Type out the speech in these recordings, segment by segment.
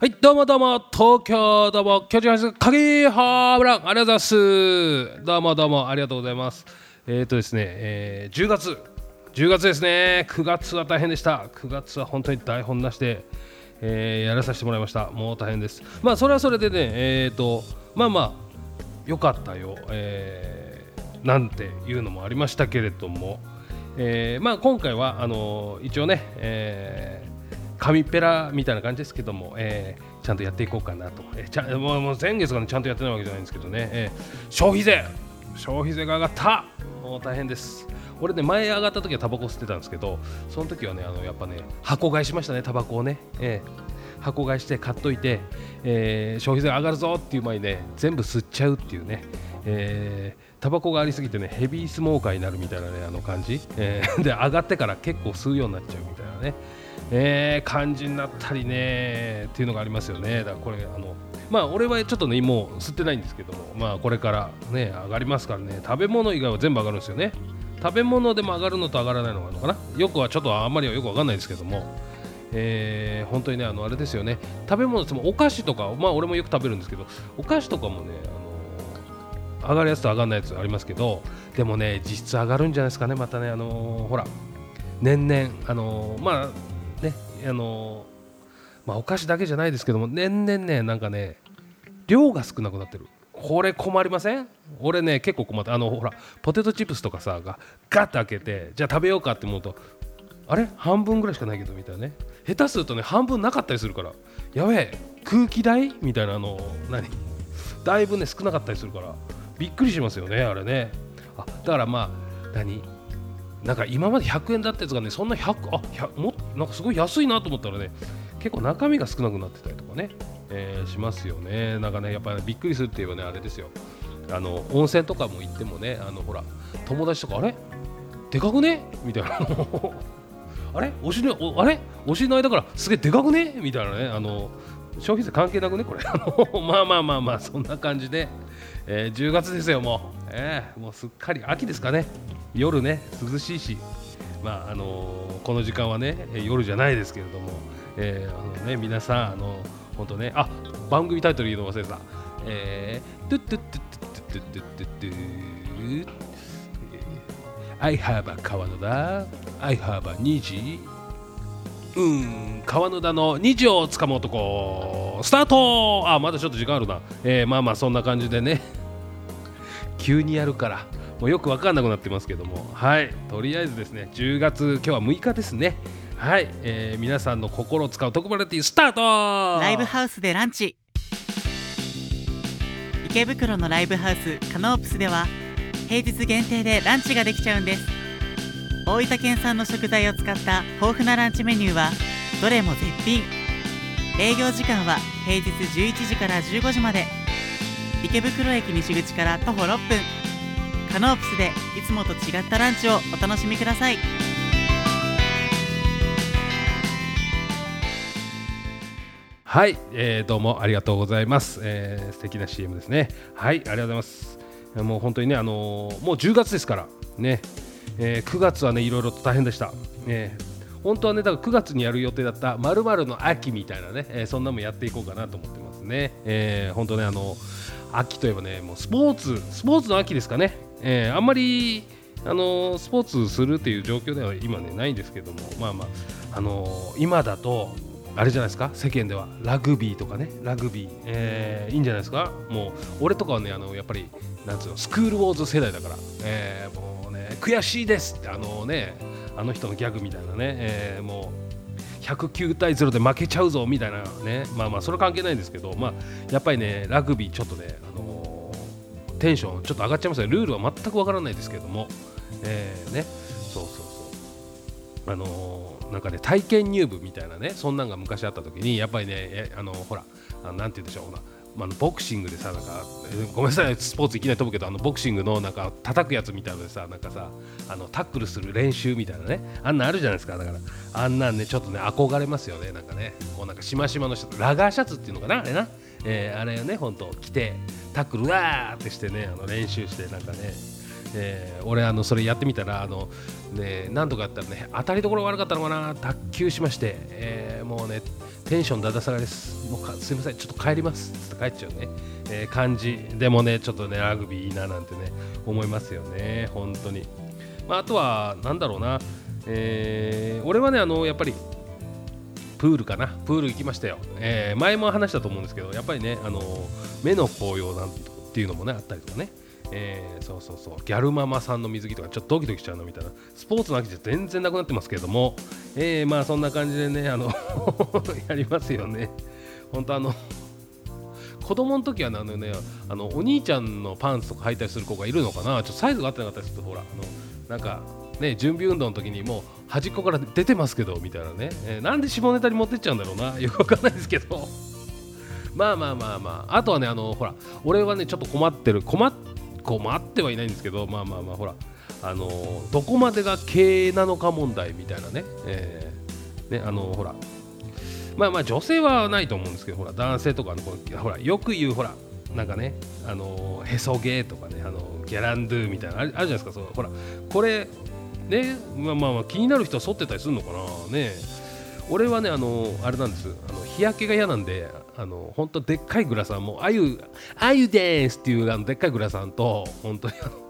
はい、どうもどうも、東京どうも、巨人ハイス鍵ハーブラン、ありがとうございます。どうもどうも、ありがとうございます。えっ、ー、とですね、えー、10月、10月ですね、9月は大変でした。9月は本当に台本なしで、えーやらさせてもらいました。もう大変です。まあ、それはそれでね、えっ、ー、と、まあまあ、よかったよ、えーなんていうのもありましたけれども、えーまあ、今回はあの一応ね、えー紙っぺらみたいな感じですけども、えーちゃんとやっていこうかなと、えーちゃもうもう前月から、ね、ちゃんとやってないわけじゃないんですけどね、えー消費税。消費税が上がった。もう大変です。俺ね前上がった時はタバコ吸ってたんですけどその時はねあのやっぱね箱買いしましたねタバコをね、えー箱買いして買っといて、えー消費税上がるぞっていう前にね全部吸っちゃうっていうね、えータバコがありすぎてねヘビースモーカーになるみたいなねあの感じ、えーで上がってから結構吸うようになっちゃうみたいなね、えー感じになったりねっていうのがありますよね。だからこれあのまあ俺はちょっとねもう吸ってないんですけどもまあこれからね上がりますからね。食べ物以外は全部上がるんですよね。食べ物でも上がるのと上がらないのがあるのかな。よくはちょっとあんまりはよくわかんないですけども。えー本当にねあのあれですよね。食べ物でもお菓子とかまあ俺もよく食べるんですけどお菓子とかもねあの上がるやつと上がらないやつありますけどでもね実質上がるんじゃないですかねまたね。あのーほら年々あのーまああのまあお菓子だけじゃないですけども年々ねなんかね量が少なくなってる。これ困りません？俺ね結構困ってあのほらポテトチップスとかさがガッと開けてじゃあ食べようかって思うとあれ？半分ぐらいしかないけどみたいなね。下手するとね半分なかったりするから。やべえ空気代？みたいなあの何？だいぶね少なかったりするから。びっくりしますよねあれね。あだからまあ何？なんか今まで100円だったやつがねそんな100あ100もなんかすごい安いなと思ったらね結構中身が少なくなってたりとかね、えーしますよね。なんかねやっぱり、びっくりするって言えばねあれですよ。あの温泉とかも行ってもねあのほら友達とかあれ？でかくね？みたいな。あれ？お尻おあれ？お尻の間からすげえでかくね？みたいなね。あの消費税関係なくね？これ。あの まあまあまあまあそんな感じで、えー10月ですよもう、えーもうすっかり秋ですかね。夜ね涼しいし。まああのーこの時間はね夜じゃないですけれども、えーあのね皆さんあの本当ねあ番組タイトル言うの忘れてた。えー、トゥットゥットゥットゥットゥットゥットゥットゥッ I have a 川野田 I have a 虹うん川野田の虹をつかむ男スタートあまだちょっと時間あるな、えーまあまあそんな感じでね急にやるからもうよく分かんなくなってますけども。はい。とりあえずですね10月今日は6日ですね。はい、えー皆さんの心を使う特バラティスタート！ライブハウスでランチ。池袋のライブハウスカノープスでは平日限定でランチができちゃうんです。大分県産の食材を使った豊富なランチメニューはどれも絶品。営業時間は平日11時から15時まで。池袋駅西口から徒歩6分。カノープスでいつもと違ったランチをお楽しみください。はい、えーどうもありがとうございます、えー素敵な CM ですね。はいありがとうございます。もう本当にねあのーもう10月ですからね、えー9月はねいろいろと大変でした、ね本当はねだから9月にやる予定だったまるの秋みたいなね、えーそんなもやっていこうかなと思ってますね、えー本当ねあの秋といえばねもうスポーツスポーツの秋ですかね、えーあんまりあのスポーツするっていう状況では今ねないんですけどもまあまああの今だとあれじゃないですか世間ではラグビーとかねラグビー、えーいいんじゃないですか。もう俺とかはねあのやっぱりなんつうのスクールウォーズ世代だから、えーもうね悔しいですってあのねあの人のギャグみたいなね、えーもう109対0で負けちゃうぞみたいなねまあまあそれ関係ないんですけどまあやっぱりねラグビーちょっとねテンションちょっと上がっちゃいますね。ルールは全くわからないですけども。えーね。そうそうそう。あのーなんかね体験入部みたいなねそんなんが昔あった時にやっぱりねあのほらあなんて言うんでしょう。ほらまあボクシングでさなんかごめんなさいスポーツいきなり飛ぶけどあのボクシングのなんか叩くやつみたいなのでさなんかさあのタックルする練習みたいなねあんなんあるじゃないですか。だからあんなんねちょっとね憧れますよね。なんかねこうなんかしましまの人ラガーシャツっていうのかなあれな、えーあれをね本当着てタックルわーってしてねあの練習してなんかね。えー俺あのそれやってみたらあの、ね、何とかやったらね当たりどころ悪かったのかな脱臼しまして、えーもうねテンションだだ下がりです。もうすいませんちょっと帰ります。つって帰っちゃうね、えー、感じでもねちょっとねラグビーいいななんてね思いますよね。本当に、まあ、あとはなんだろうな、えー、俺はねあのやっぱりプールかな。プール行きましたよ、えー、前も話したと思うんですけどやっぱりねあの目の紅葉なんていうのもねあったりとかね。えー、そうそうそう。ギャルママさんの水着とかちょっとドキドキしちゃうのみたいな。スポーツの秋じゃ全然なくなってますけれども、えー、まあそんな感じでねあの やりますよね。本当あの子供の時はあのねあのお兄ちゃんのパンツとか履いたりする子がいるのかな。ちょっとサイズが合ってなかったりするとほらあのなんかね準備運動の時にもう端っこから出てますけどみたいなね、えー、なんで下ネタに持ってっちゃうんだろうな。よくわかんないですけど。まあまあまあまあ。あとはねあのほら俺はねちょっと困ってる。困っ困ってはいないんですけど。まあまあまあほらあのどこまでが経営なのか問題みたいなね,、えー、ねあのほら。まあまあ女性はないと思うんですけどほら男性とかのこのほらよく言うほらなんかねあのへそゲーとかねあのギャランドゥみたいなあるじゃないですか。そうほらこれねまあまあまあ気になる人は剃ってたりするのかな。ね。俺はねあのあれなんです。あの日焼けが嫌なんであの本当でっかいグラサンもあゆあゆですっていうあのでっかいグラサンと本当にあの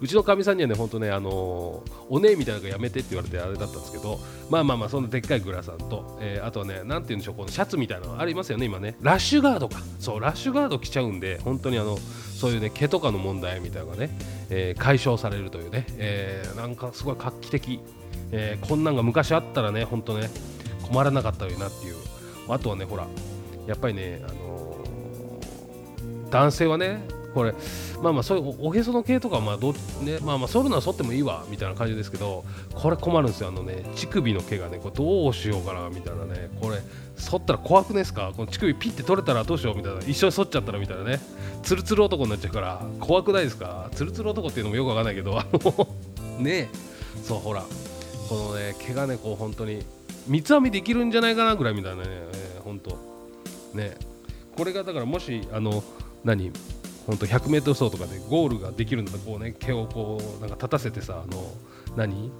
うちのかみさんにはね本当ねあのおねえみたいなのがやめてって言われてあれだったんですけどまあまあまあそんなでっかいグラサンと、えー、あとはねなんて言うんでしょうこのシャツみたいなのありますよね今ね。ラッシュガードか。そうラッシュガード着ちゃうんで本当にあのそういうね毛とかの問題みたいなのがね、えー、解消されるというね、えー、なんかすごい画期的、えー、こんなんが昔あったらね本当ね困らなかったよなっていう。あとはねほらやっぱりね、あの、男性はねこれまあまあそういうおへその毛とかまあどねまあまあ剃るのは剃ってもいいわみたいな感じですけどこれ困るんですよ。あのね乳首の毛がねこれどうしようかなみたいなね。これ剃ったら怖くないですか？この乳首ピッて取れたらどうしようみたいな。一緒に剃っちゃったらみたいなね。ツルツル男になっちゃうから怖くないですか？ツルツル男っていうのもよくわかんないけどあの ね。そうほらこのね毛がねこう本当に三つ編みできるんじゃないかなぐらいみたいなね、えー、本当ね。これがだからもしあの何？本当 100m 走とかでゴールができるんだこうね毛をこうなんか立たせてさあの何？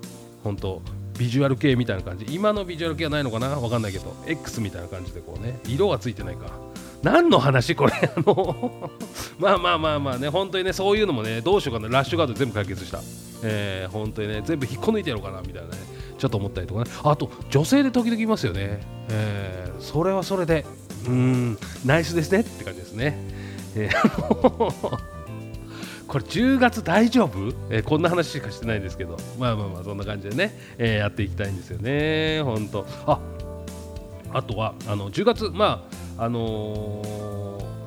本当ビジュアル系みたいな感じ。今のビジュアル系はないのかな？わかんないけど X みたいな感じでこうね色はついてないか。何の話これ？あのまあまあまあまあね本当にねそういうのもねどうしようかな。ラッシュガード全部解決した。えー、本当にね全部引っこ抜いてやろうかなみたいなねちょっと思ったりとかね。あと女性で時々いますよね、えー、それはそれでうんナイスですねって感じですね、え これ10月大丈夫、えー、こんな話しかしてないですけど。まあまあまあそんな感じでね、えー、やっていきたいんですよね。本当ああとはあの10月まああの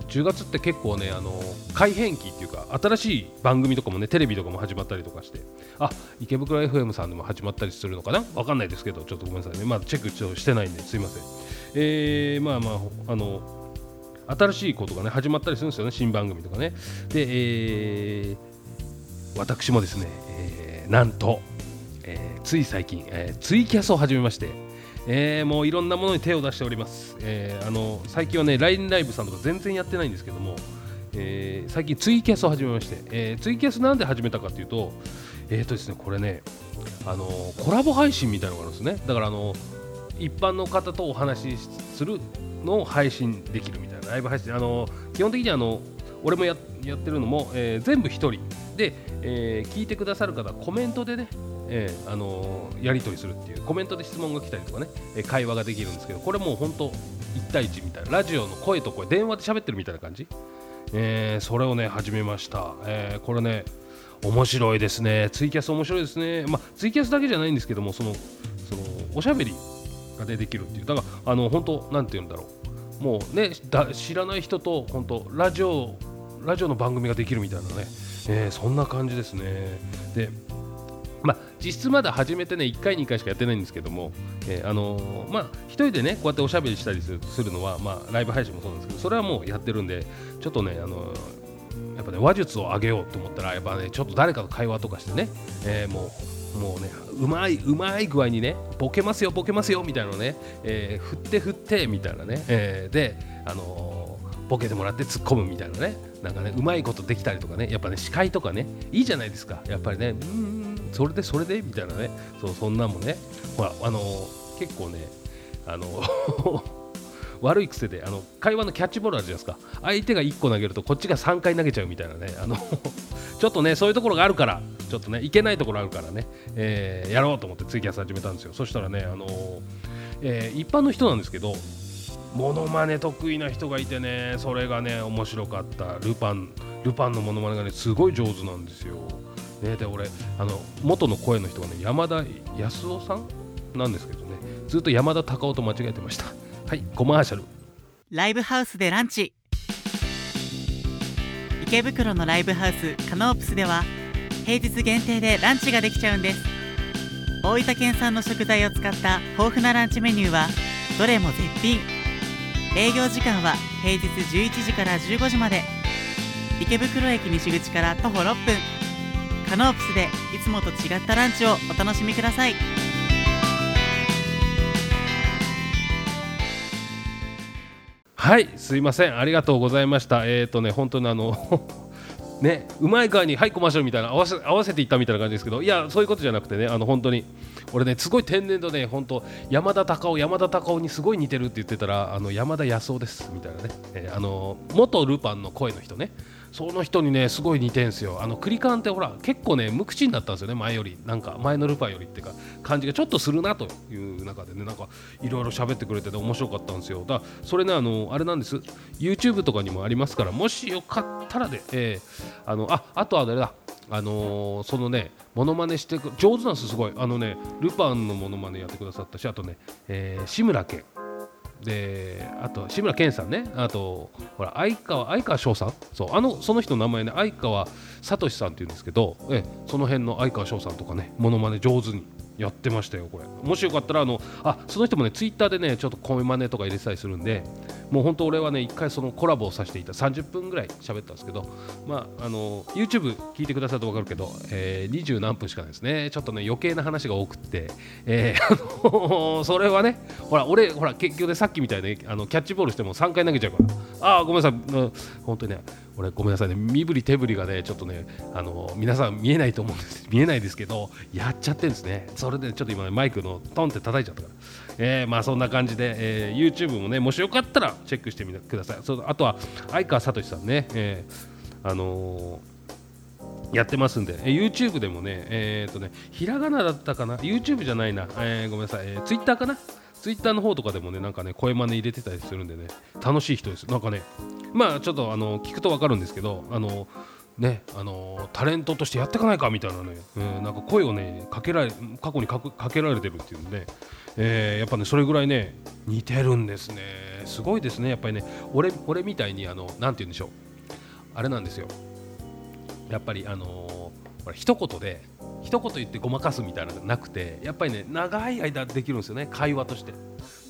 ー、10月って結構ねあの改変期っていうか新しい番組とかもねテレビとかも始まったりとかして。あ池袋 FM さんでも始まったりするのかな？わかんないですけどちょっとごめんなさいね。まだチェックしてないんですいません。えー、まあまああの新しいことがね始まったりするんですよね新番組とかね。で、えー、私もですね、えー、なんと、えー、つい最近、え、ツイキャスを始めましてえー、もういろんなものに手を出しております、えー、あの最近はね LINE ライブさんとか全然やってないんですけども、えー、最近ツイキャスを始めまして、え、ツイキャスなんで始めたかというとえっ、とですねこれねあのコラボ配信みたいなのがあるんですね。だからあの一般の方とお話しするのを配信できるみたいな。ライブ配信あの基本的にあの俺もややってるのも、えー、全部1人。で、えー、聞いてくださる方はコメントでね、えーあの、やり取りするっていうコメントで質問が来たりとかね、え会話ができるんですけどこれもう本当1対1みたいなラジオの声と声電話で喋ってるみたいな感じ、えそれをね始めました、えこれね面白いですね。ツイキャス面白いですね。まあツイキャスだけじゃないんですけどもそのそのおしゃべりができるっていう。だからあの本当なんて言うんだろう。もうねだ知らない人と本当ラジオラジオの番組ができるみたいなね、えー、そんな感じですね。でまあ、実質まだ始めてね1回2回しかやってないんですけども、えー、あのー、まあ1人でねこうやっておしゃべりしたりするのはまあライブ配信もそうなんですけどそれはもうやってるんでちょっとねあのー、やっぱね話術を上げようと思ったらやっぱねちょっと誰かと会話とかしてね、えー、もうもうねうまいうまい具合にねボケますよボケますよみたいなのね、えー、振って振ってみたいなね、えー、であのー、ボケてもらって突っ込むみたいなねなんかねうまいことできたりとかねやっぱね司会とかねいいじゃないですか。やっぱりねうんそれでそれでみたいなねそうそんなんもね。ほらあのー、結構ねあの 悪い癖であの会話のキャッチボールあるじゃないですか。相手が1個投げるとこっちが3回投げちゃうみたいなねあのちょっとねそういうところがあるからちょっとねいけないところあるからね、えー、やろうと思ってツイキャス始めたんですよ。そしたらねあのえー、一般の人なんですけどモノマネ得意な人がいてねそれがね面白かった。ルパンルパンのモノマネがねすごい上手なんですよ。ね、で俺あの元の声の人がね山田康夫さんなんですけどね。ずっと山田隆夫と間違えてました。はいコマーシャル。ライブハウスでランチ。池袋のライブハウスカノープスでは平日限定でランチができちゃうんです。大分県産の食材を使った豊富なランチメニューはどれも絶品。営業時間は平日11時から15時まで。池袋駅西口から徒歩6分。カノープスでいつもと違ったランチをお楽しみください。はいすいません。ありがとうございました。えっ、ー、とね本当にあのねうまい具合にはいコマーシャルみたいな合わせ合わせていったみたいな感じですけどいやそういうことじゃなくてねあの本当に俺ねすごい天然とね本当山田隆夫山田隆夫にすごい似てるって言ってたらあの山田康夫ですみたいなね、えー、あの元ルパンの声の人ね。その人にねすごい似てんすよ。あのクリカンってほら結構ね無口になったんですよね前より。なんか前のルパンよりっていうか感じがちょっとするなという中でねなんかいろいろ喋ってくれてて面白かったんですよ。だからそれねあのあれなんです。YouTube とかにもありますからもしよかったらで、えー、あのああとは誰だ。あのー、そのねモノマネして上手なんですすごい。あのねルパンのモノマネやってくださったしあとね、えー、志村けん。であと志村けんさんね。あとほら相川相川翔さん。そうあのその人の名前ね相川聡さんっていうんですけどえその辺の相川翔さんとかねものまね上手に。やってましたよこれ。もしよかったらあのあその人もねツイッターでねちょっと声真似とか入れてたりするんでもう本当俺はね一回そのコラボをさせていた30分ぐらい喋ったんですけどまああの YouTube 聞いてくださると分かるけど、えー、20何分しかないですね。ちょっとね余計な話が多くって、えー、それはねほら俺ほら結局でさっきみたいにあのキャッチボールしても3回投げちゃうから。ああごめんなさい。本当にね俺ごめんなさいね。身振り手振りがねちょっとねあの皆さん見えないと思うんです。見えないですけどやっちゃってるんですね。それでちょっと今、ね、マイクのトンって叩いちゃったから、えー、まあそんな感じで、えー、YouTube もねもしよかったらチェックしてみてください。そあとは相川聡さんね、えー、あのー、やってますんで、え、YouTube でもね、えーとね、ひらがなだったかな、YouTube じゃないな、えー、ごめんなさい、えー、Twitter かな、ツイッターの方とかでもねなんかね声真似入れてたりするんでね楽しい人ですなんかねまあちょっとあの聞くと分かるんですけどあのねあのタレントとしてやっていかないかみたいなね、うん、なんか声をねかけられ過去にかけられてるっていうんで、えー、やっぱねそれぐらいね似てるんですね。すごいですね。やっぱりね俺俺みたいにあのなんて言うんでしょう。あれなんですよ。やっぱりあのー、一言で一言言ってごまかすみたいなのがなくてやっぱりね長い間できるんですよね会話として。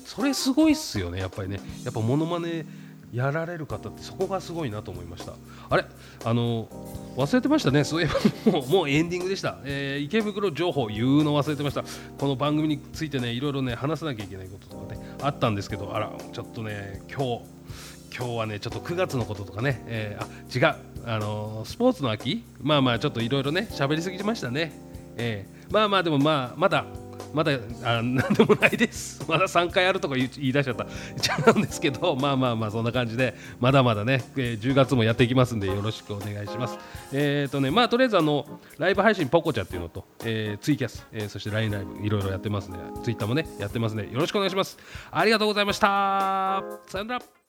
それすごいっすよねやっぱりね。やっぱモノマネやられる方ってそこがすごいなと思いました。あれ？あの忘れてましたね。そういえばもうもうエンディングでした、えー、池袋情報言うの忘れてました。この番組についてねいろいろね話さなきゃいけないこととかねあったんですけどあらちょっとね今日今日はねちょっと9月のこととかね、えー、あ違う。あの、スポーツの秋まあまあちょっといろいろね喋りすぎましたね、えー、まあまあでもまあまだまだあなんでもないです。まだ3回あるとか言い出しちゃった。ちゃうんですけどまあまあまあそんな感じでまだまだね、えー、10月もやっていきますんでよろしくお願いします。えっ、ー、とねまあとりあえずあのライブ配信ポコチャっていうのと、えー、ツイキャス、えー、そして LINE ライブいろいろやってますねツイッターもねやってますねよろしくお願いします。ありがとうございました。さよなら。